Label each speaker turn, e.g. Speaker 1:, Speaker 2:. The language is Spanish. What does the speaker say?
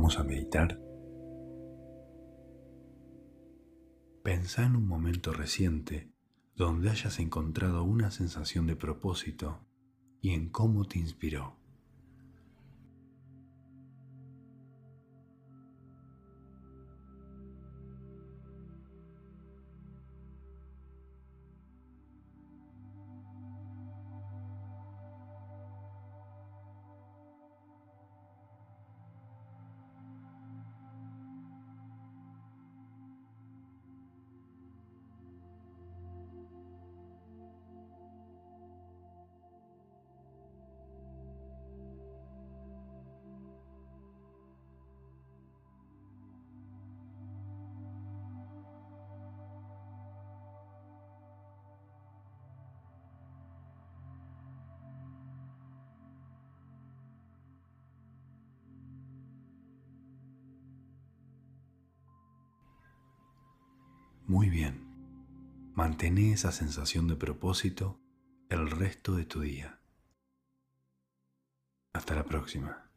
Speaker 1: Vamos a meditar. Pensá en un momento reciente donde hayas encontrado una sensación de propósito y en cómo te inspiró. Muy bien. Mantén esa sensación de propósito el resto de tu día. Hasta la próxima.